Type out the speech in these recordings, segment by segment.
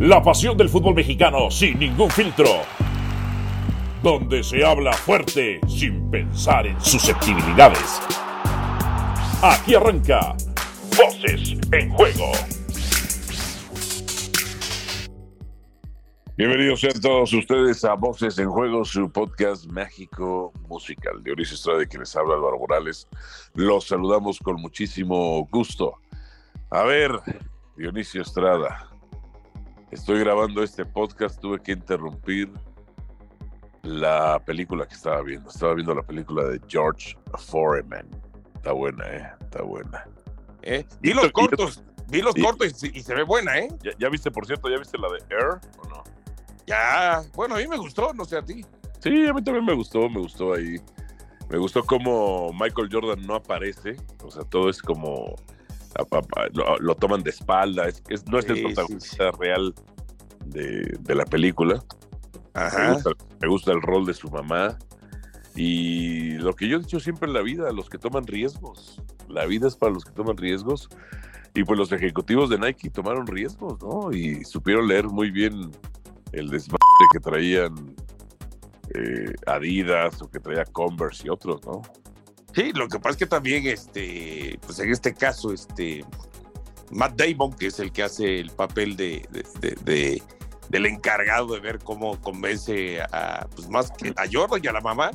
La pasión del fútbol mexicano sin ningún filtro. Donde se habla fuerte sin pensar en susceptibilidades. Aquí arranca Voces en Juego. Bienvenidos sean todos ustedes a Voces en Juego, su podcast mágico musical. Dionisio Estrada, que les habla Álvaro Morales. Los saludamos con muchísimo gusto. A ver, Dionisio Estrada, estoy grabando este podcast, tuve que interrumpir la película que estaba viendo. Estaba viendo la película de George Foreman. Está buena, ¿eh? Está buena. ¿Eh? Vi los cortos, vi los cortos y, se ve buena, ¿eh? ¿Ya, ¿Ya, viste, por cierto, ya viste la de Air o no? Ya, bueno, a mí me gustó, no sé a ti. Sí, a mí también me gustó, me gustó ahí. Me gustó como Michael Jordan no aparece, o sea, todo es como lo, toman de espalda, es, no es el protagonista real de, de, la película. Ajá. Me gusta, el rol de su mamá. Y lo que yo he dicho siempre en la vida, los que toman riesgos. La vida es para los que toman riesgos. Y pues los ejecutivos de Nike tomaron riesgos, ¿no? Y supieron leer muy bien el desmadre que traían eh, Adidas o que traía Converse y otros, ¿no? Sí, lo que pasa es que también, este, pues en este caso, este, Matt Damon, que es el que hace el papel de, de, del encargado de ver cómo convence a, pues más que a Jordan y a la mamá,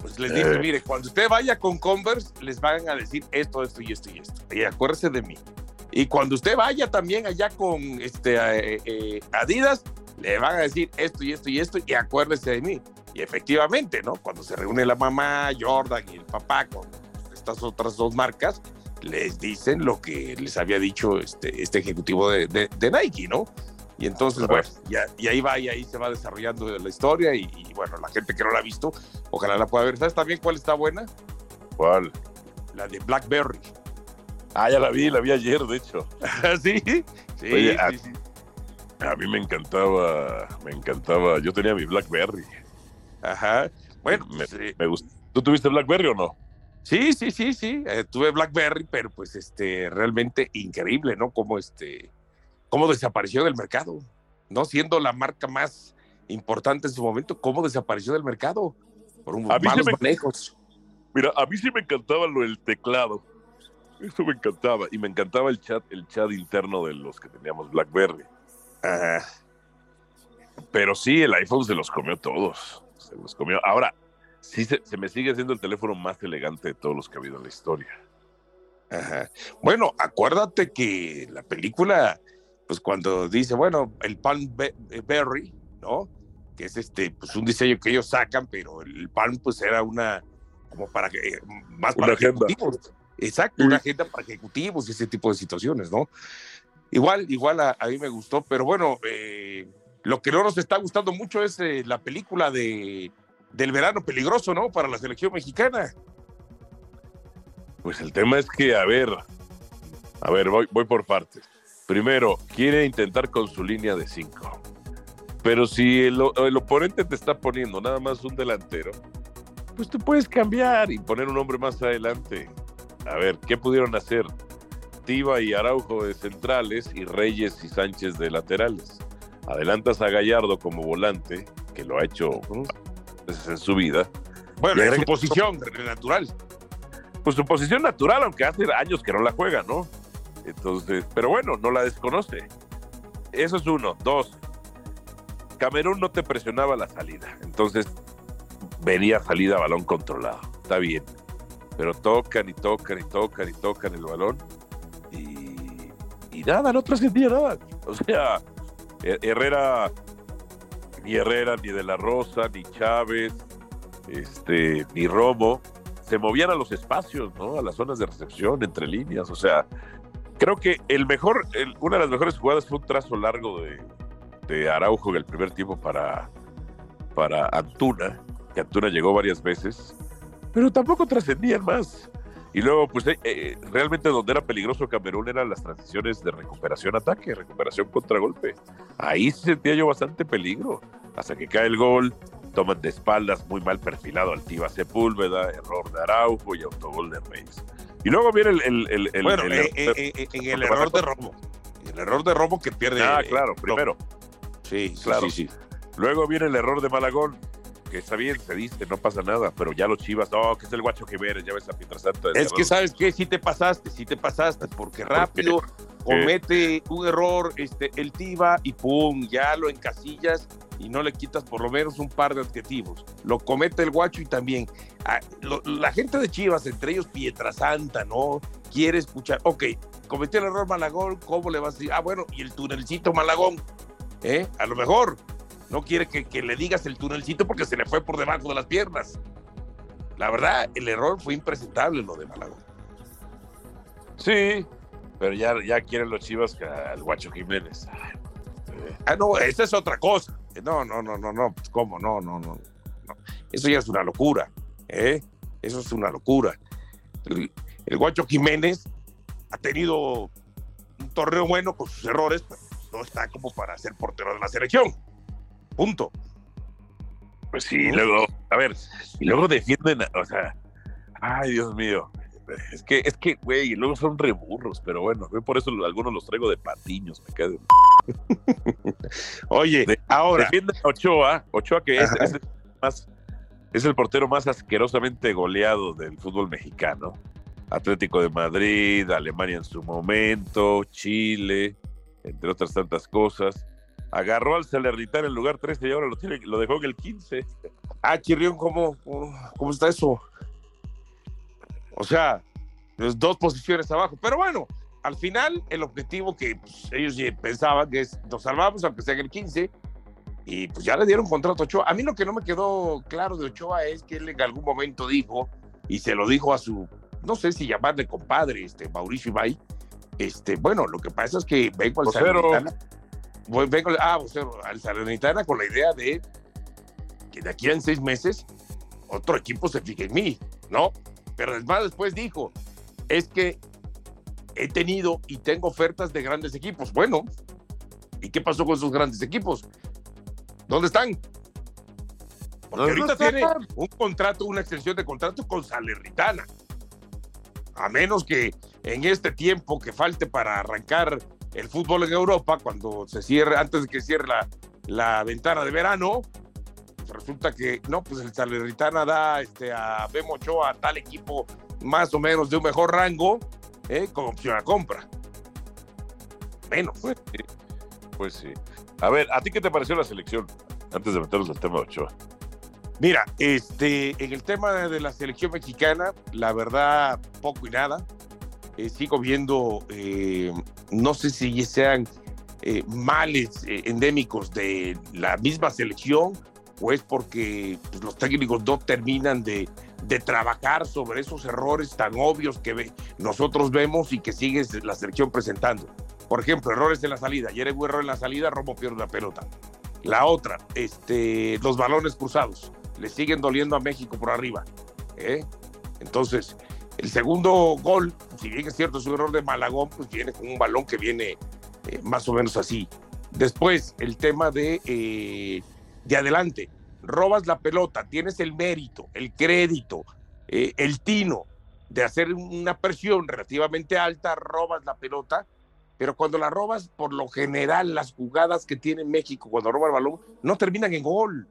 pues les dice, eh. mire, cuando usted vaya con Converse, les van a decir esto, esto y esto y esto. Y acuérdese de mí. Y cuando usted vaya también allá con este, eh, Adidas, le van a decir esto y esto y esto y acuérdese de mí. Y efectivamente, ¿no? Cuando se reúne la mamá, Jordan y el papá con estas otras dos marcas, les dicen lo que les había dicho este, este ejecutivo de, de, Nike, ¿no? Y entonces, bueno, ya, y ahí va, y ahí se va desarrollando la historia, y, bueno, la gente que no la ha visto, ojalá la pueda ver. ¿Sabes también cuál está buena? ¿Cuál? La de Blackberry. Ah, ya la vi, la vi ayer, de hecho. ¿Sí? Sí, sí, sí. A mí me encantaba, me encantaba. Yo tenía mi Blackberry. Ajá. Bueno, me, pues, me gustó. ¿Tú tuviste Blackberry o no? Sí, sí, sí, sí. Eh, tuve Blackberry, pero pues este, realmente increíble, ¿no? Cómo este, cómo desapareció del mercado, ¿no? Siendo la marca más importante en su momento, cómo desapareció del mercado por un a malos manejos. Mira, a mí sí me encantaba lo del teclado. Eso me encantaba. Y me encantaba el chat, el chat interno de los que teníamos Blackberry. Pero sí, el iPhone se los comió todos. Se los comió. Ahora, sí se, me sigue siendo el teléfono más elegante de todos los que ha habido en la historia. Ajá. Bueno, acuérdate que la película, pues cuando dice, bueno, el Palm Berry, ¿no? Que es este, pues un diseño que ellos sacan, pero el Palm, pues era una, como para que, más para ejecutivos. Exacto, una agenda para ejecutivos y ese tipo de situaciones, ¿no? Igual, igual a, mí me gustó, pero bueno, eh, lo que no nos está gustando mucho es eh, la película de, del verano peligroso, ¿no? Para la selección mexicana. Pues el tema es que, a ver, a ver, voy, voy por partes. Primero, quiere intentar con su línea de cinco. Pero si el, el, oponente te está poniendo nada más un delantero, pues tú puedes cambiar y poner un hombre más adelante. A ver, ¿qué pudieron hacer? y Araujo de centrales y Reyes y Sánchez de laterales. Adelantas a Gallardo como volante, que lo ha hecho en su vida. Bueno, es su posición natural. Pues su posición natural, aunque hace años que no la juega, ¿no? Entonces, pero bueno, no la desconoce. Eso es uno. Dos, Camerún no te presionaba la salida. Entonces, venía salida a balón controlado. Está bien. Pero tocan y tocan y tocan y tocan el balón y, nada, no trascendía nada. O sea, Herrera, ni Herrera, ni De La Rosa, ni Chávez, este, ni Romo, se movían a los espacios, ¿no? A las zonas de recepción, entre líneas. O sea, creo que el mejor, una de las mejores jugadas fue un trazo largo de, de Araujo en el primer tiempo para, para Antuna, que Antuna llegó varias veces, pero tampoco trascendían más. Y luego, pues eh, eh, realmente donde era peligroso Camerún eran las transiciones de recuperación-ataque, recuperación-contragolpe. Ahí sentía yo bastante peligro. Hasta que cae el gol, toman de espaldas, muy mal perfilado Altiva Sepúlveda, error de Araujo y autogol de Reyes. Y luego viene el. el, bueno, eh, en el error de Romo. El error de Romo que pierde. Ah, claro, primero. Sí, claro. Sí, sí. Luego viene el error de Malagón, que está bien, se dice, no pasa nada, pero ya los chivas, no, que es el guacho Jiménez, ya ves a Pietrasanta. Es que, ¿sabes qué? Sí te pasaste, sí te pasaste, porque rápido comete un error este, el Tiva y pum, ya lo encasillas y no le quitas por lo menos un par de adjetivos. Lo comete el guacho y también ah, la gente de Chivas, entre ellos Pietrasanta, ¿no? Quiere escuchar, ok, cometió el error Malagón, ¿cómo le vas a decir? Ah, bueno, y el tunelcito Malagón, ¿eh? A lo mejor no quiere que, le digas el tunelcito porque se le fue por debajo de las piernas. La verdad, el error fue impresentable lo de Malagón. Sí, pero ya, quieren los chivas al Guacho Jiménez. Ah, no, esa es otra cosa. No, no, no, no, no, pues cómo, no, no, no. Eso ya es una locura, ¿eh? Eso es una locura. El, el Guacho Jiménez ha tenido un torneo bueno con sus errores, pero no está como para ser portero de la selección. Punto. Pues sí, luego, a ver, y luego defienden, o sea, ay, Dios mío. Es que, es que, güey, luego son reburros, pero bueno, por eso algunos los traigo de patiños, me quedo. Oye, ahora. Defienden a Ochoa, Ochoa que es, es, el más, es el portero más asquerosamente goleado del fútbol mexicano. Atlético de Madrid, Alemania en su momento, Chile, entre otras tantas cosas agarró al Salernitana en el lugar 13 y ahora lo, tiene, lo dejó en el 15. Ah, Chirrión, ¿cómo, cómo, está eso? O sea, dos posiciones abajo. Pero bueno, al final el objetivo que pues, ellos pensaban que es nos salvamos aunque sea en el 15 y pues ya le dieron contrato a Ochoa. A mí lo que no me quedó claro de Ochoa es que él en algún momento dijo y se lo dijo a su, no sé si llamarle compadre, este Mauricio Ibay, este, bueno, lo que pasa es que vengo al Salernitana vengo ah, al Salernitana con la idea de que de aquí en seis meses otro equipo se fije en mí, ¿no? Pero además después dijo, es que he tenido y tengo ofertas de grandes equipos. Bueno, ¿y qué pasó con esos grandes equipos? ¿Dónde están? Porque ahorita tiene un contrato, una extensión de contrato con Salernitana. A menos que en este tiempo que falte para arrancar el fútbol en Europa, cuando se cierre, antes de que cierre la, la ventana de verano, pues resulta que no, pues el Salernitana da este, a Bemo a tal equipo más o menos de un mejor rango, ¿eh? con opción a compra. Menos. Pues sí. pues sí. A ver, ¿a ti qué te pareció la selección? Antes de meternos al tema de Ochoa. Mira, este, en el tema de la selección mexicana, la verdad, poco y nada. Eh, sigo viendo, eh, no sé si sean eh, males endémicos de la misma selección o es porque pues, los técnicos no terminan de, trabajar sobre esos errores tan obvios que nosotros vemos y que sigue la selección presentando. Por ejemplo, errores en la salida. Ayer hubo error en la salida, Romo pierde la pelota. La otra, este, los balones cruzados. Le siguen doliendo a México por arriba. Entonces, el segundo gol, si bien es cierto, es un error de Malagón, pues viene con un balón que viene eh, más o menos así. Después, el tema de, eh, de adelante. Robas la pelota, tienes el mérito, el crédito, eh, el tino de hacer una presión relativamente alta, robas la pelota, pero cuando la robas, por lo general, las jugadas que tiene México cuando roba el balón no terminan en gol.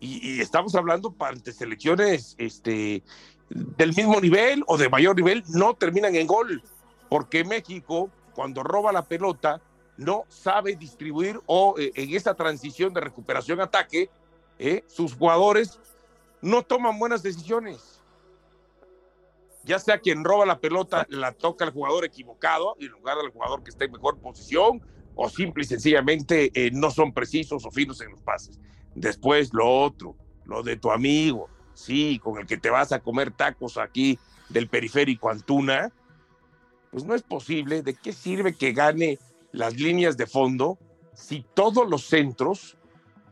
Y, y estamos hablando ante selecciones este, del mismo nivel o de mayor nivel no terminan en gol, porque México cuando roba la pelota no sabe distribuir o eh, en esa transición de recuperación-ataque, eh, sus jugadores no toman buenas decisiones. Ya sea quien roba la pelota la toca al jugador equivocado en lugar del jugador que está en mejor posición, o simple y sencillamente eh, no son precisos o finos en los pases. Después lo otro, lo de tu amigo, sí, con el que te vas a comer tacos aquí del periférico Antuna, pues no es posible. ¿De qué sirve que gane las líneas de fondo si todos los centros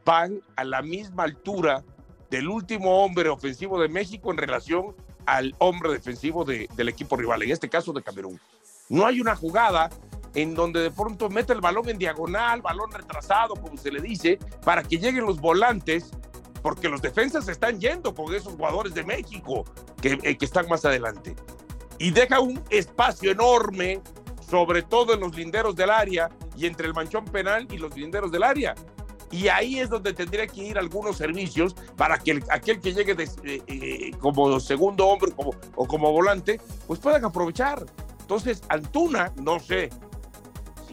van a la misma altura del último hombre ofensivo de México en relación al hombre defensivo del equipo rival, en este caso de Camerún? No hay una jugada en donde de pronto mete el balón en diagonal, balón retrasado, como se le dice, para que lleguen los volantes porque los defensas están yendo con esos jugadores de México que, eh, que están más adelante. Y deja un espacio enorme sobre todo en los linderos del área y entre el manchón penal y los linderos del área. Y ahí es donde tendría que ir algunos servicios para que aquel que llegue eh, eh, como segundo hombre o como volante, pues puedan aprovechar. Entonces, Antuna, no sé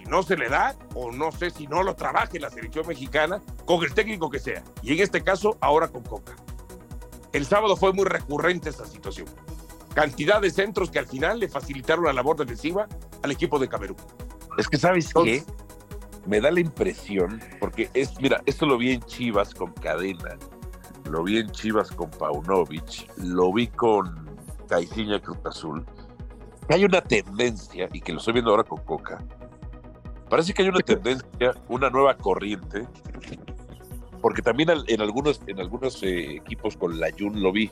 no se le da o no sé si no lo trabaje la selección mexicana con el técnico que sea. Y en este caso, ahora con Coca. El sábado fue muy recurrente esta situación. Cantidad de centros que al final le facilitaron la labor defensiva al equipo de Camerún. Es que, ¿sabes qué? me da la impresión, porque es, mira, esto lo vi en Chivas con Cadena, lo vi en Chivas con Paunovic, lo vi con Caiciña Cruz Azul, hay una tendencia, y que lo estoy viendo ahora con Coca, parece que hay una tendencia, una nueva corriente, porque también en algunos, en algunos eh, equipos con la Jun lo vi,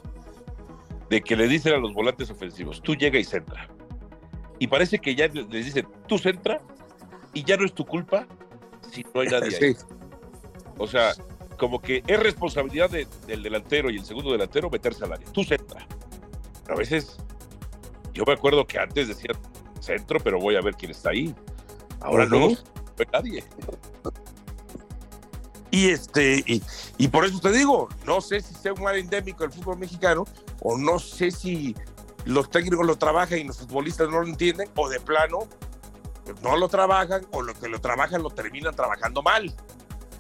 de que le dicen a los volantes ofensivos, tú llega y centra. Y parece que ya les dicen, tú centra y ya no es tu culpa si no hay nadie ahí. O sea, como que es responsabilidad del delantero y el segundo delantero meterse al área. Tú centra. a veces, yo me acuerdo que antes decía centro, pero voy a ver quién está ahí. Ahora no, no nadie. Y este, y, y, por eso te digo, no sé si sea un mal endémico del fútbol mexicano, o no sé si los técnicos lo trabajan y los futbolistas no lo entienden, o de plano no lo trabajan o lo que lo trabajan lo terminan trabajando mal,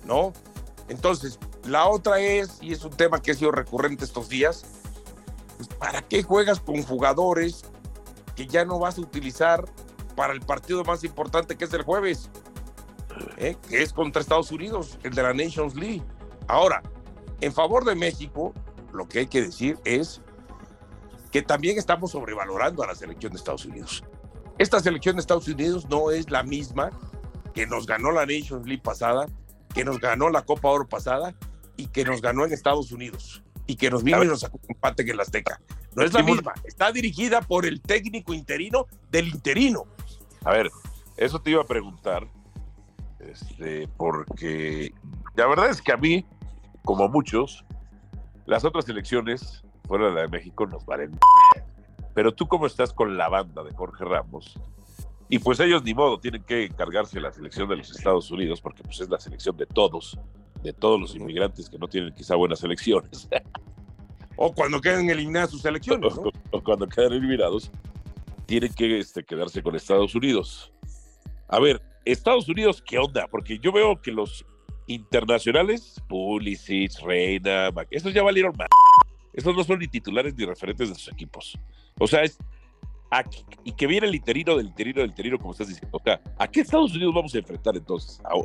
¿no? Entonces, la otra es, y es un tema que ha sido recurrente estos días, pues, ¿para qué juegas con jugadores que ya no vas a utilizar para el partido más importante que es el jueves? ¿Eh? Que es contra Estados Unidos, el de la Nations League. Ahora, en favor de México, lo que hay que decir es que también estamos sobrevalorando a la selección de Estados Unidos. Esta selección de Estados Unidos no es la misma que nos ganó la Nations League pasada, que nos ganó la Copa Oro pasada y que nos ganó en Estados Unidos y que nos vino y nos sacó un empate en el Azteca. No es la misma. Está dirigida por el técnico interino del interino. A ver, eso te iba a preguntar, este, porque la verdad es que a mí, como muchos, las otras elecciones fuera de la de México nos valen pero tú cómo estás con la banda de Jorge Ramos, y pues ellos ni modo tienen que encargarse de la selección de los Estados Unidos, porque pues es la selección de todos, de todos los inmigrantes que no tienen quizá buenas elecciones. o cuando queden eliminadas sus elecciones. O, cuando queden eliminados, tienen que este, quedarse con Estados Unidos. A ver, Estados Unidos, ¿qué onda? Porque yo veo que los internacionales, Pulisic, Reina, estos ya valieron más. Estos no son ni titulares ni referentes de sus equipos. O sea, es. y que viene el interino del interino del interino, como estás diciendo. O sea, ¿a qué Estados Unidos vamos a enfrentar entonces? ¿A,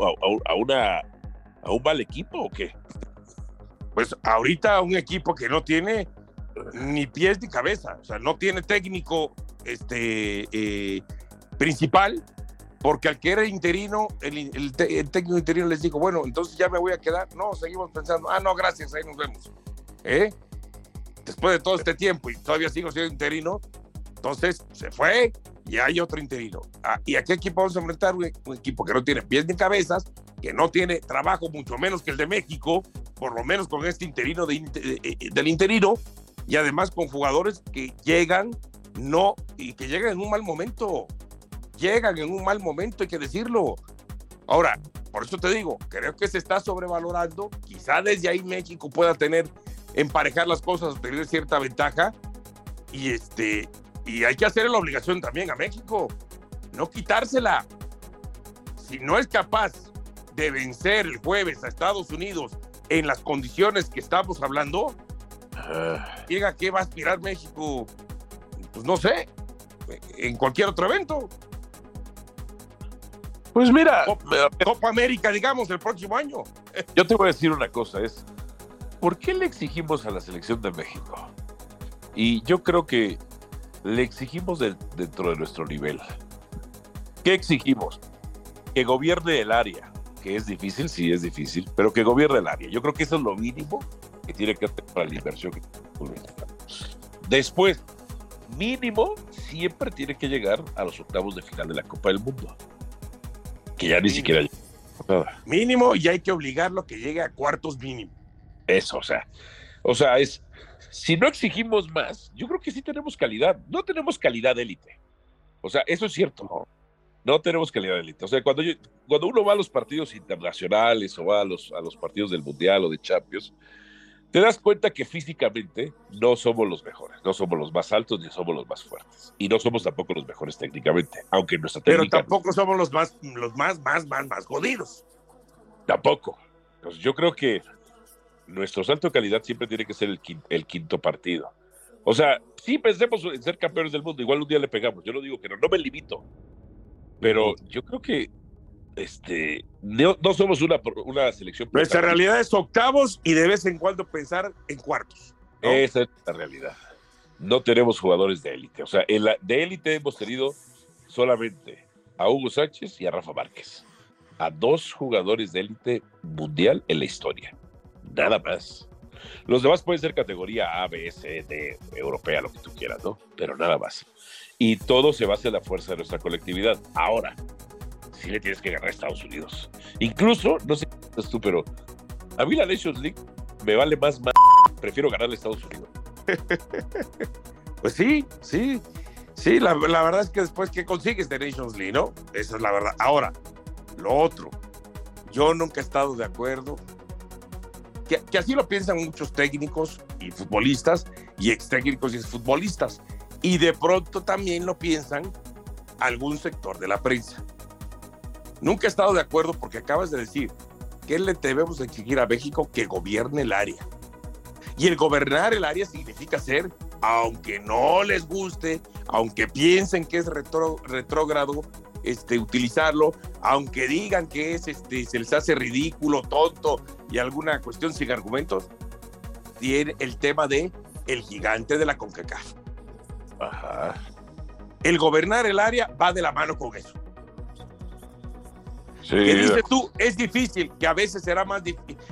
una, ¿A un mal equipo o qué? Pues ahorita un equipo que no tiene ni pies ni cabeza, o sea, no tiene técnico este, eh, principal, porque al que era interino, el, técnico interino les dijo, bueno, entonces ya me voy a quedar. No, seguimos pensando, ah, no, gracias, ahí nos vemos. ¿Eh? después de todo este tiempo y todavía sigo siendo interino, entonces se fue y hay otro interino. Ah, ¿Y a qué equipo vamos a enfrentar? Un, equipo que no tiene pies ni cabezas, que no tiene trabajo mucho menos que el de México, por lo menos con este interino de, del interino, y además con jugadores que llegan, no, y que llegan en un mal momento. Llegan en un mal momento, hay que decirlo. Ahora, por eso te digo, creo que se está sobrevalorando. Quizá desde ahí México pueda tener emparejar las cosas, tener cierta ventaja. Y este, y hay que hacer la obligación también a México, no quitársela. Si no es capaz de vencer el jueves a Estados Unidos en las condiciones que estamos hablando, llega qué va a aspirar México, pues no sé, en cualquier otro evento. Pues mira, Copa América, digamos, el próximo año. Yo te voy a decir una cosa, es ¿por qué le exigimos a la selección de México? Y yo creo que le exigimos dentro de nuestro nivel. ¿Qué exigimos? Que gobierne el área, que es difícil, sí es difícil, pero que gobierne el área. Yo creo que eso es lo mínimo que tiene que hacer para la inversión. Después, mínimo, siempre tiene que llegar a los octavos de final de la Copa del Mundo. Que ya ni siquiera Mínimo y hay que obligarlo a que llegue a cuartos mínimo. Eso, o sea, o sea, es, si no exigimos más, yo creo que sí tenemos calidad. No tenemos calidad élite. O sea, eso es cierto, No tenemos calidad de élite. O sea, cuando, yo, cuando uno va a los partidos internacionales o va a los, a los partidos del Mundial o de Champions, te das cuenta que físicamente no somos los mejores, no somos los más altos ni somos los más fuertes. Y no somos tampoco los mejores técnicamente, aunque nuestra Pero técnica... tampoco somos los más, los más, más, más, más jodidos. Tampoco. Pues yo creo que nuestro salto de calidad siempre tiene que ser el quinto, el quinto partido. O sea, sí pensemos en ser campeones del mundo, igual un día le pegamos, yo no digo que no, no me limito, pero yo creo que este, no, no somos una, una selección. Nuestra realidad es octavos y de vez en cuando pensar en cuartos. ¿no? Esa es la realidad. No tenemos jugadores de élite. O sea, en la, de élite hemos tenido solamente a Hugo Sánchez y a Rafa Márquez. A dos jugadores de élite mundial en la historia. Nada más. Los demás pueden ser categoría A, B, C, D, europea, lo que tú quieras, ¿no? Pero nada más. Y todo se basa en la fuerza de nuestra colectividad. Ahora, sí le tienes que ganar a Estados Unidos. Incluso, no sé qué es tú, pero a mí la Nations League me vale más, más prefiero ganarle a Estados Unidos. pues sí, sí, sí, la, la, verdad es que después que consigues de Nations League, ¿no? Esa es la verdad. Ahora, lo otro, yo nunca he estado de acuerdo, que, que así lo piensan muchos técnicos y futbolistas, y ex técnicos y ex futbolistas, y de pronto también lo piensan algún sector de la prensa. Nunca he estado de acuerdo porque acabas de decir que le debemos exigir a México que gobierne el área. Y el gobernar el área significa ser, aunque no les guste, aunque piensen que es retro, retrógrado este, utilizarlo, aunque digan que es, este, se les hace ridículo, tonto y alguna cuestión sin argumentos, tiene el tema de el gigante de la CONCACAF. Ajá. El gobernar el área va de la mano con eso. Sí, que dices tú, es difícil, que a veces será más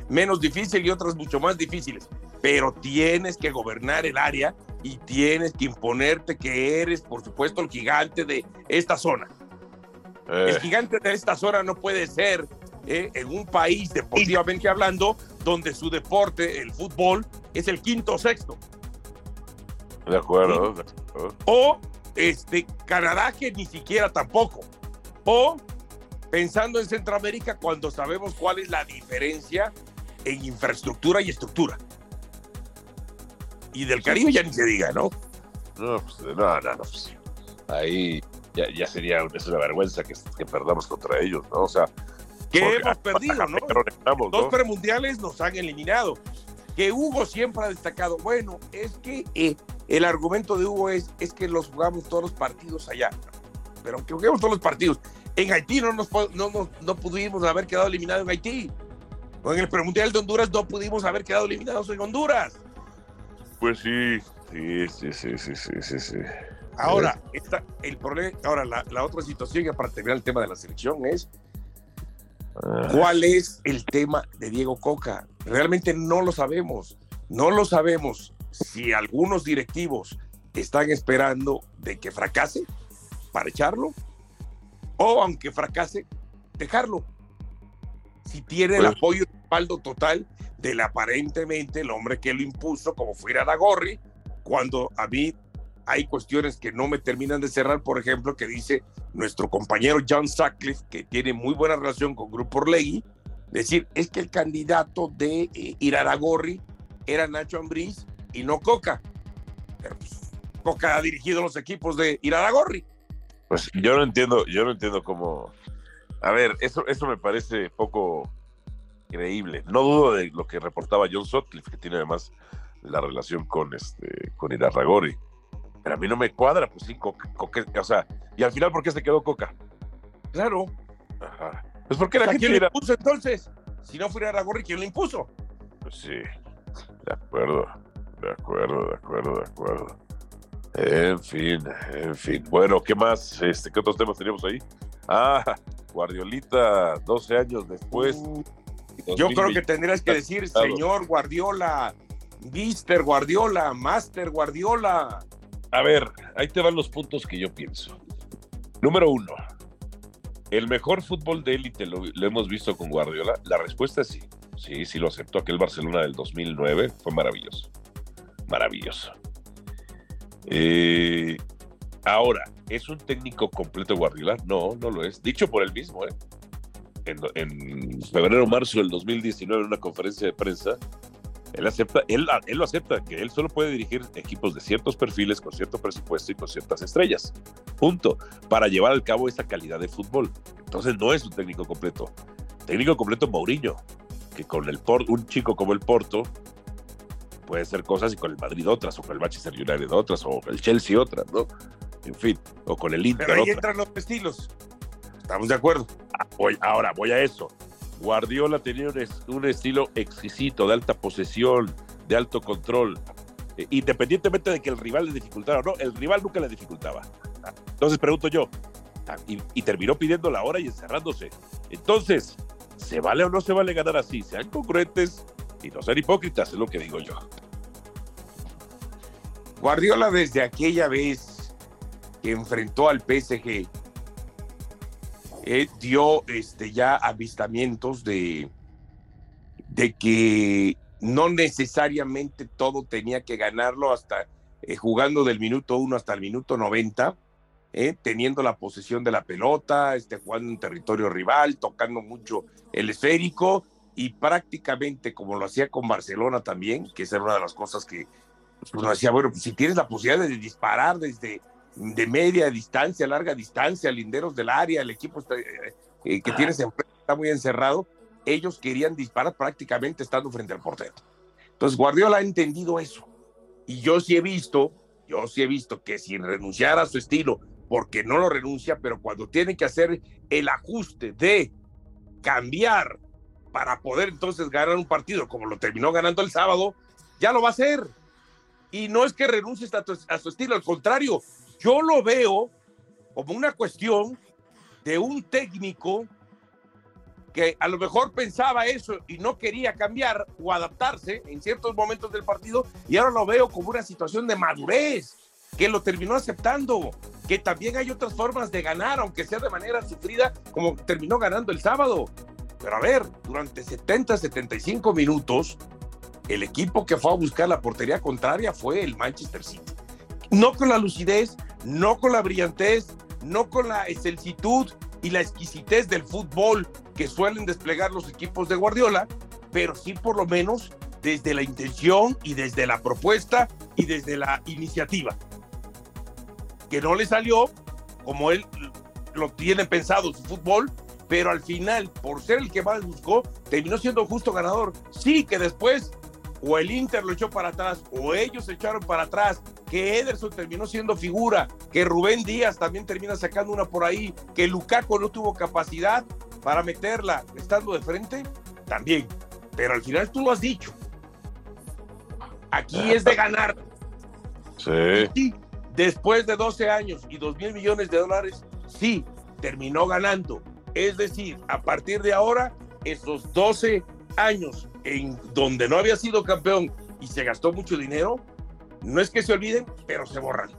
menos difícil y otras mucho más difíciles, pero tienes que gobernar el área y tienes que imponerte que eres, por supuesto, el gigante de esta zona. Eh. El gigante de esta zona no puede ser eh, en un país deportivamente hablando donde su deporte, el fútbol, es el quinto o sexto. De acuerdo. ¿Sí? de acuerdo. O este, Canadá que ni siquiera tampoco. O pensando en Centroamérica cuando sabemos cuál es la diferencia en infraestructura y estructura. Y del Caribe ya ni se diga, ¿no? No, pues, no, no, no. Pues, ahí ya, ya, sería es una vergüenza que, que, perdamos contra ellos, ¿no? O sea, que hemos perdido, ¿no? Estamos, Dos ¿no? premundiales nos han eliminado. Que Hugo siempre ha destacado, bueno, es que eh, el argumento de Hugo es, es que los jugamos todos los partidos allá. Pero aunque juguemos todos los partidos, en Haití no, nos, no, no, no pudimos haber quedado eliminados en Haití. O en el premundial de Honduras no pudimos haber quedado eliminados en Honduras. Pues sí, sí, sí, sí, sí, sí, sí. sí. Ahora, esta, el problema, ahora la, la, otra situación, ya para terminar el tema de la selección, es cuál es el tema de Diego Coca. Realmente no lo sabemos. No lo sabemos si algunos directivos están esperando de que fracase para echarlo o aunque fracase, dejarlo. Si tiene el apoyo y respaldo total del aparentemente el hombre que lo impuso, como fuera Dagorri, cuando a mí hay cuestiones que no me terminan de cerrar, por ejemplo, que dice nuestro compañero John Sutcliffe, que tiene muy buena relación con Grupo Orlegui, decir, es que el candidato de eh, Iraragorri era Nacho Ambriz y no Coca. Pero pues, Coca ha dirigido los equipos de Iraragorri. Pues yo no entiendo, yo no entiendo cómo. A ver, eso, eso me parece poco creíble. No dudo de lo que reportaba John Sutcliffe, que tiene además la relación con este con Irarragori. Pero a mí no me cuadra, pues sí, Coca, Coca, o sea, y al final, ¿por qué se quedó Coca? Claro. Ajá. Pues porque la o sea, gente ¿quién le impuso entonces? Si no fuera Iraragorri, ¿quién le impuso? Pues sí, de acuerdo, de acuerdo, de acuerdo, de acuerdo. En fin, en fin. Bueno, ¿qué más? Este, ¿Qué otros temas teníamos ahí? Ah, Guardiolita, 12 años después. Uh, Yo creo que tendrías que decir, señor Guardiola, Mister Guardiola, Master Guardiola. A ver, ahí te van los puntos que yo pienso. Número uno, ¿el mejor fútbol de élite lo, lo hemos visto con Guardiola? La respuesta es sí. Sí, sí lo aceptó. Aquel Barcelona del 2009 fue maravilloso. Maravilloso. Eh, Ahora, ¿es un técnico completo Guardiola? No, no lo es. Dicho por él mismo, ¿eh? En, febrero marzo del 2019, en una conferencia de prensa, él acepta, él, lo acepta, que él solo puede dirigir equipos de ciertos perfiles, con cierto presupuesto y con ciertas estrellas. Punto. Para llevar al cabo esa calidad de fútbol. Entonces no es un técnico completo. Técnico completo Mourinho, que con el un chico como el Porto puede hacer cosas y con el Madrid otras, o con el Manchester United otras, o el Chelsea otras, ¿no? En fin, o con el Inter. Pero ahí entran los estilos. Estamos de acuerdo. Ah, voy, ahora voy a eso. Guardiola tenía un, estilo exquisito, de alta posesión, de alto control, eh, independientemente de que el rival le dificultara o no, el rival nunca le dificultaba. Entonces pregunto yo, ah, y, terminó pidiendo la hora y encerrándose. Entonces, ¿se vale o no se vale ganar así? Sean congruentes y no sean hipócritas, es lo que digo yo. Guardiola desde aquella vez que enfrentó al PSG eh, dio este, ya avistamientos de, de que no necesariamente todo tenía que ganarlo hasta eh, jugando del minuto 1 hasta el minuto 90, eh, teniendo la posesión de la pelota, este, jugando en territorio rival, tocando mucho el esférico y prácticamente como lo hacía con Barcelona también, que esa era una de las cosas que pues, uno decía, bueno, pues, si tienes la posibilidad de disparar desde de media distancia, larga distancia, linderos del área, el equipo está, eh, que tienes está muy encerrado, ellos querían disparar prácticamente estando frente al portero. Entonces Guardiola ha entendido eso. Y yo sí he visto, yo sí he visto que sin renunciar a su estilo, porque no lo renuncia, pero cuando tiene que hacer el ajuste de cambiar para poder entonces ganar un partido como lo terminó ganando el sábado, ya lo va a hacer. Y no es que renuncie a, a su estilo, al contrario, yo lo veo como una cuestión de un técnico que a lo mejor pensaba eso y no quería cambiar o adaptarse en ciertos momentos del partido y ahora lo veo como una situación de madurez que lo terminó aceptando, que también hay otras formas de ganar, aunque sea de manera sufrida, como terminó ganando el sábado. Pero a ver, durante 70, 75 minutos, el equipo que fue a buscar la portería contraria fue el Manchester City. No con la lucidez, no con la brillantez, no con la excelsitud y la exquisitez del fútbol que suelen desplegar los equipos de Guardiola, pero sí por lo menos desde la intención y desde la propuesta y desde la iniciativa. Que no le salió como él lo tiene pensado su fútbol, pero al final, por ser el que más buscó, terminó siendo justo ganador. Sí, que después o el Inter lo echó para atrás, o ellos se echaron para atrás, que Ederson terminó siendo figura, que Rubén Díaz también termina sacando una por ahí, que Lukaku no tuvo capacidad para meterla estando de frente, también. Pero al final tú lo has dicho. Aquí es de ganar. Sí. Después de 12 años y 2 mil millones de dólares, sí, terminó ganando. Es decir, a partir de ahora, esos 12 años en donde no había sido campeón y se gastó mucho dinero, no es que se olviden, pero se borran.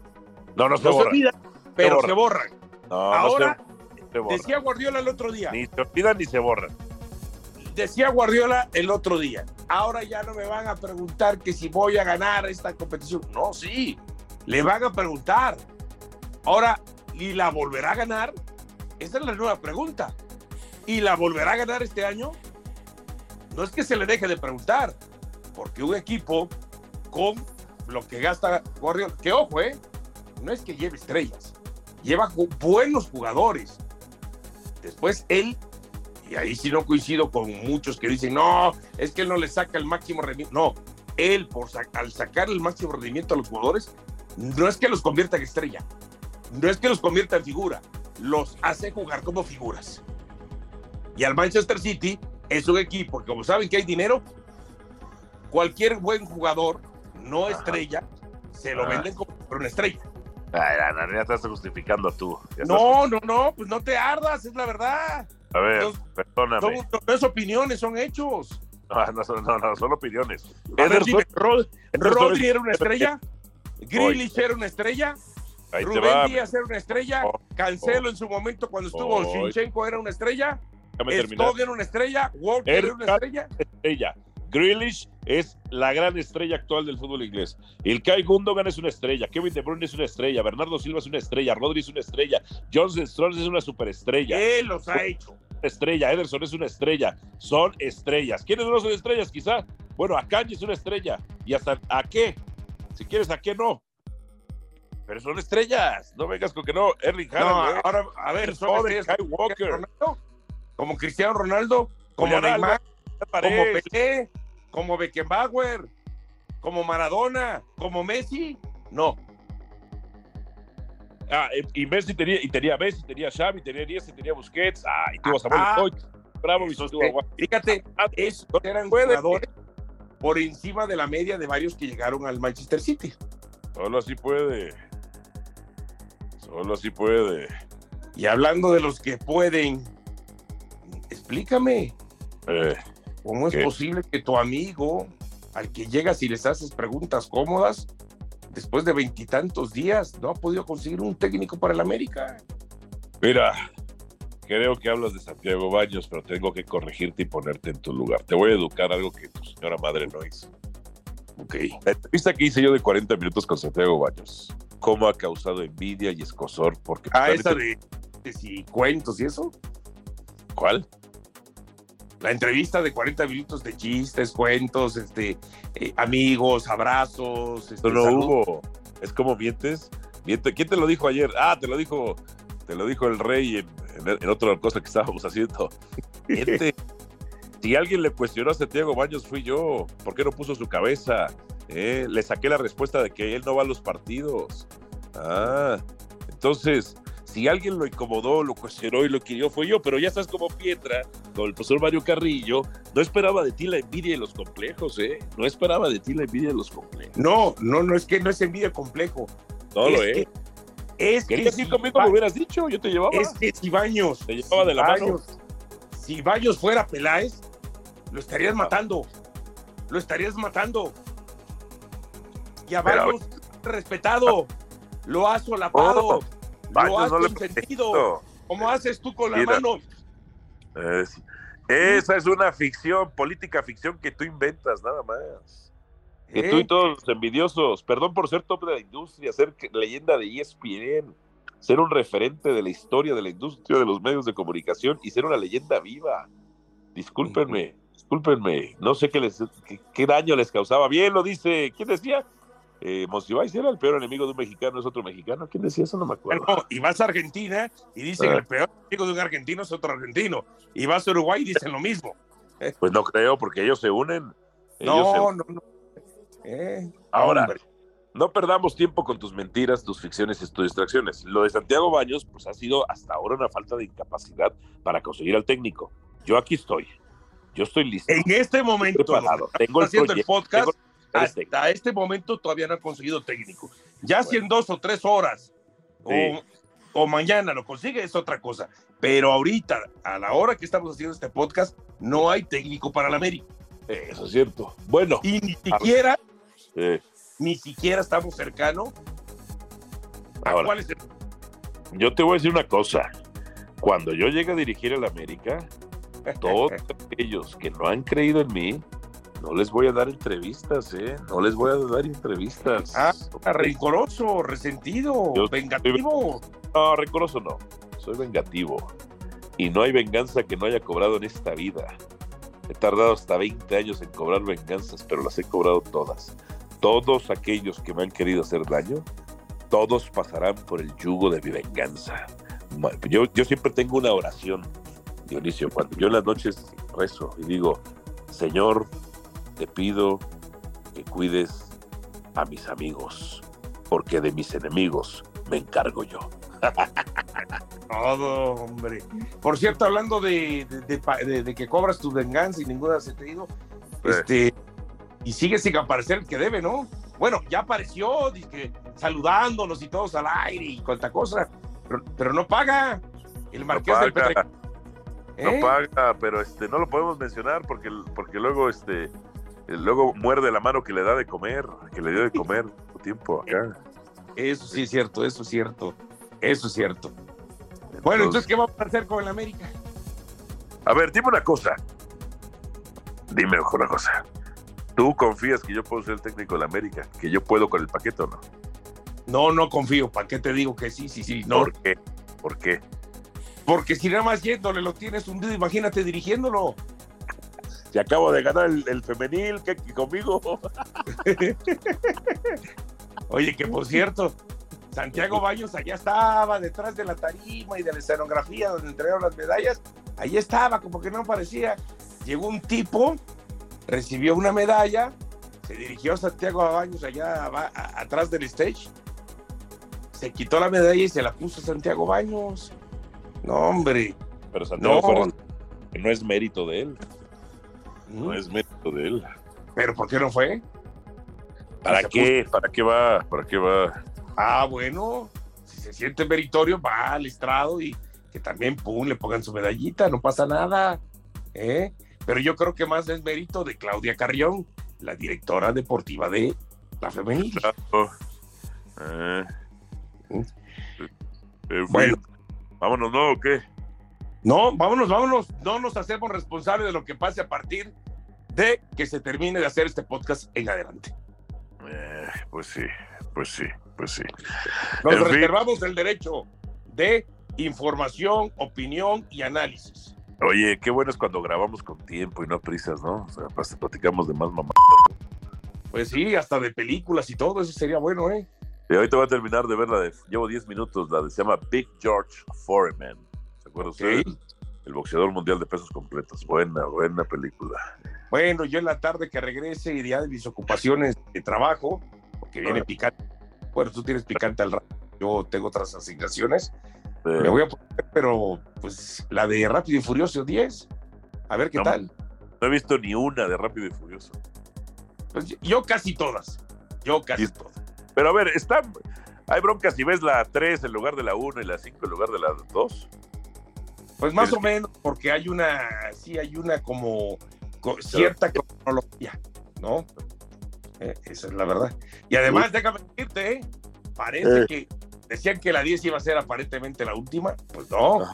No, no se, borran. olvidan, pero se borran. Ahora, decía Guardiola el otro día. Ni se olvidan ni se borran. Decía Guardiola el otro día. Ahora ya no me van a preguntar que si voy a ganar esta competición. No, sí, le van a preguntar. Ahora, ¿y la volverá a ganar? Esa es la nueva pregunta. ¿Y la volverá a ganar este año? no es que se le deje de preguntar, porque un equipo con lo que gasta Guardiola, que ojo, ¿eh? no es que lleve estrellas, lleva buenos jugadores. Después él, y ahí sí no coincido con muchos que dicen, no, es que él no le saca el máximo rendimiento. No, él por al sacar el máximo rendimiento a los jugadores, no es que los convierta en estrella, no es que los convierta en figura, los hace jugar como figuras. Y al Manchester City es un equipo que como saben que hay dinero, cualquier buen jugador, no estrella, se lo venden como una estrella. Ay, ya estás justificando tú. No, no, no, pues no te ardas, es la verdad. A ver, perdóname. no es opiniones, son hechos. No, no, no, son opiniones. Ederson, Rodri era una estrella, era una estrella, Rubén Díaz era una estrella, oh, Cancelo oh. en su momento cuando estuvo Shinchenko era una estrella. Stoke era una estrella, Walker era una estrella. Estrella. Grealish es la gran estrella actual del fútbol inglés. El Kai Gundogan es una estrella, Kevin De Bruyne es una estrella, Bernardo Silva es una estrella, Rodri es una estrella, Johnson Strauss es una superestrella. Él los ha hecho. Estrella, Ederson es una estrella, son estrellas. ¿Quiénes no son estrellas? Quizá. Bueno, Akanji es una estrella. ¿Y hasta a qué? Si quieres, ¿a qué no? Pero son estrellas. No vengas con que no. Erling Haaland, ¿eh? ahora, a ver, son estrellas Kyle como. Cristiano Ronaldo, como Cristiano Ronaldo, como Julián Neymar, como. Pelé, como Beckenbauer, como Maradona, como Messi. No, Ah, eh, y Messi tenía, y tenía Messi, tenía Xavi, tenía Iniesta, tenía Busquets. Ah, y tuvo Samuel Ah, Eto'o, Bravo, y esos tuvo fíjate, Ah, esos no eran jugadores por encima de la media de varios que llegaron al Manchester City. Solo así puede. Solo así puede. Y hablando de los que pueden, explícame, Eh, ¿cómo es ¿Qué? posible que tu amigo, al que llegas y les haces preguntas cómodas, después de veintitantos días, no ha podido conseguir un técnico para el América? mira, creo que hablas de Santiago Baños, pero tengo que corregirte y ponerte en tu lugar. Te voy a educar algo que tu señora madre no hizo. Ok. La entrevista que hice yo de 40 minutos con Santiago Baños, cómo ha causado envidia y escosor, porque... Ah, esa de, de si cuentos y eso. ¿Cuál? La entrevista de 40 minutos de chistes, cuentos, este, eh, amigos, abrazos. este, No, no hubo. Es como mientes. Miente. ¿Quién te lo dijo ayer? Ah, te lo dijo, te lo dijo el rey en, en, en otra cosa que estábamos haciendo. Miente. si alguien le cuestionó a Santiago Baños fui yo. ¿Por qué no puso su cabeza? Eh, Le saqué la respuesta de que él no va a los partidos. Ah, entonces, si alguien lo incomodó, lo cuestionó y lo querió, fue yo. Pero ya estás como Pietra, con el profesor Mario Carrillo. No esperaba de ti la envidia y los complejos, ¿eh? No esperaba de ti la envidia y los complejos. No, no, no es que no es envidia complejo. No lo es es. que- es que ¿Querías si conmigo? Me hubieras dicho, yo te llevaba. es que si Baños, Te llevaba de la mano. Si Baños fuera Peláez, lo estarías matando. Lo estarías matando. Y a Pero- respetado, lo has solapado, Oh, lo has no consentido, como haces tú con la Mira. mano. es- esa es una ficción, política ficción que tú inventas, nada más. Que ¿eh? tú y todos los envidiosos, perdón por ser top de la industria, ser que- leyenda de ESPN, ser un referente de la historia de la industria de los medios de comunicación y ser una leyenda viva. Discúlpenme, discúlpenme, no sé qué, les, qué, qué daño les causaba. Bien lo dice, ¿quién decía? Eh, Monsiváis era el peor enemigo de un mexicano, es otro mexicano. ¿Quién decía eso? No me acuerdo. Bueno, y vas a Argentina y dicen Ah. el peor amigo de un argentino es otro argentino. Y vas a Uruguay y dicen lo mismo. Pues no creo, porque ellos se unen. Ellos se No, no, no. Eh, Ahora, hombre. no perdamos tiempo con tus mentiras, tus ficciones y tus distracciones. Lo de Santiago Baños, pues ha sido hasta ahora una falta de incapacidad para conseguir al técnico. Yo aquí estoy. Yo estoy listo. En este momento, Tengo el haciendo el podcast, tengo. Hasta este momento todavía no han conseguido técnico. Ya si en dos o tres horas Sí. o, o mañana lo consigue es otra cosa. Pero ahorita, a la hora que estamos haciendo este podcast, no hay técnico para la América. Eso es cierto. Bueno, Y ni siquiera, ni siquiera estamos cercanos. a Ahora. cuál es el- yo te voy a decir una cosa. Cuando yo llegue a dirigir el América, todos aquellos que no han creído en mí, no les voy a dar entrevistas, ¿eh? No les voy a dar entrevistas. Ah, rencoroso, resentido, Yo- vengativo. No, rencoroso no. Soy vengativo. Y no hay venganza que no haya cobrado en esta vida. He tardado hasta 20 años en cobrar venganzas, pero las he cobrado todas. Todos aquellos que me han querido hacer daño, todos pasarán por el yugo de mi venganza. Yo, yo siempre tengo una oración, Dionisio, cuando yo en las noches rezo y digo, Señor, te pido que cuides a mis amigos, porque de mis enemigos me encargo yo. Todo, hombre. Por cierto, hablando de, de- de pa- de- de que cobras tu venganza y ninguna se te ha ido, este, y sigue sin aparecer el que debe, ¿no? Bueno, ya apareció, saludándonos y todos al aire y cuanta cosa, pero, pero no paga. El marqués del paga. Petre. No ¿Eh? paga, pero este no lo podemos mencionar porque, porque luego este luego muerde la mano que le da de comer, que le dio de comer tiempo acá. Eso sí es cierto, eso es cierto, eso es cierto. Bueno, entonces, ¿qué vamos a hacer con el América? a ver, dime una cosa. Dime una cosa. ¿Tú confías que yo puedo ser el técnico de la América? ¿Que yo puedo con el paquete o no? No, no confío. ¿Para qué te digo que sí, sí, sí? No. ¿Por qué? ¿Por qué? Porque si nada más yéndole lo tienes hundido, imagínate dirigiéndolo. Si acabo de ganar el, el femenil, ¿qué, qué conmigo? Oye, que por cierto, Santiago Baños allá estaba, detrás de la tarima y de la escenografía donde entregaron las medallas. Ahí estaba, como que no parecía. Llegó un tipo, recibió una medalla, se dirigió a Santiago Baños allá a- atrás del stage, se quitó la medalla y se la puso a Santiago Baños. No, hombre. Pero Santiago No, que no es mérito de él. No es mérito de él. pero ¿por qué no fue? ¿Para qué? ¿Para qué va? ¿Para qué va? Ah, bueno, si se siente meritorio, va al estrado y que también, pum, le pongan su medallita, no pasa nada. ¿eh? Pero yo creo que más es mérito de Claudia Carrión, la directora deportiva de la femenil. Claro. Eh, eh, Bueno. Vámonos, ¿no? ¿O qué? No, vámonos, vámonos, no nos hacemos responsables de lo que pase a partir de que se termine de hacer este podcast en adelante. Eh, pues sí, pues sí, pues sí. Nos En fin. reservamos el derecho de información, opinión y análisis. Oye, qué bueno es cuando grabamos con tiempo y no prisas, ¿no? O sea, platicamos de más mamá. Pues sí, hasta de películas y todo, eso sería bueno, ¿eh? Y ahorita voy a terminar de ver la de. Llevo 10 minutos, la de se llama Big George Foreman. El boxeador mundial de pesos completos. Buena, buena película. Bueno, yo en la tarde que regrese y ya de mis ocupaciones de trabajo, porque viene picante. Bueno, tú tienes picante al rato, yo tengo otras asignaciones. Me voy a poner, pero pues la de Rápido y Furioso 10. A ver qué No, tal. No he visto ni una de Rápido y Furioso. Pues yo- casi todas. Yo casi todas. Pero a ver, está. Hay broncas si ves la 3 en lugar de la 1 y la 5 en lugar de la 2. Pues más Pero- o menos, porque hay una, sí, hay una como co- cierta cronología, ¿no? Eh, esa es la verdad. Y además, déjame decirte, ¿eh? parece Eh. que decían que la 10 iba a ser aparentemente la última. Pues no, Ah.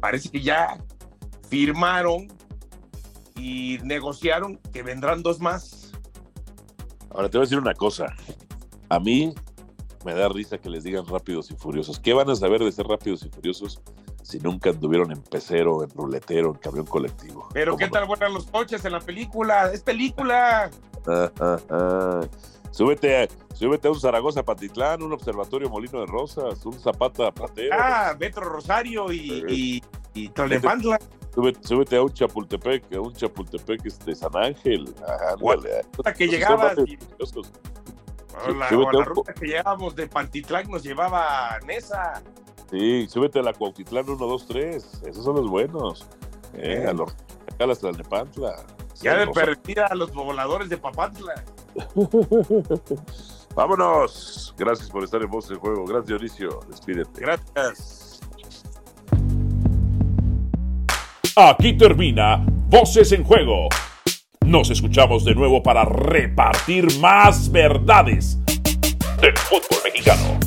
parece que ya firmaron y negociaron que vendrán dos más. Ahora te voy a decir una cosa. A mí me da risa que les digan rápidos y furiosos. ¿Qué van a saber de ser rápidos y furiosos si nunca anduvieron en pecero, en ruletero, en camión colectivo? Pero ¿Cómo qué no? tal vuelan los coches en la película. Es película. Ah, ah, ah. Súbete, a, súbete a un Zaragoza Patitlán, un Observatorio Molino de Rosas, un Zapata Platero. Ah, Metro Rosario y, y, y Tlalnepantla. Súbete, súbete a un Chapultepec, a un Chapultepec este, San Ángel. Ándale. Hasta que llegabas y- y. O la, o la ruta que llevábamos de Pantitlán nos llevaba a Nesa. Sí, súbete a la Cuautitlán 1, 2, 3. Esos son los buenos. Eh, Eh. a los acá a las Tlalnepantla. Ya de Rosa- perdida a los voladores de Papantla. Vámonos. Gracias por estar en Voz del Juego. Gracias, Dionisio. Despídete. Gracias. Aquí termina Voces en Juego. Nos escuchamos de nuevo para repartir más verdades del fútbol mexicano.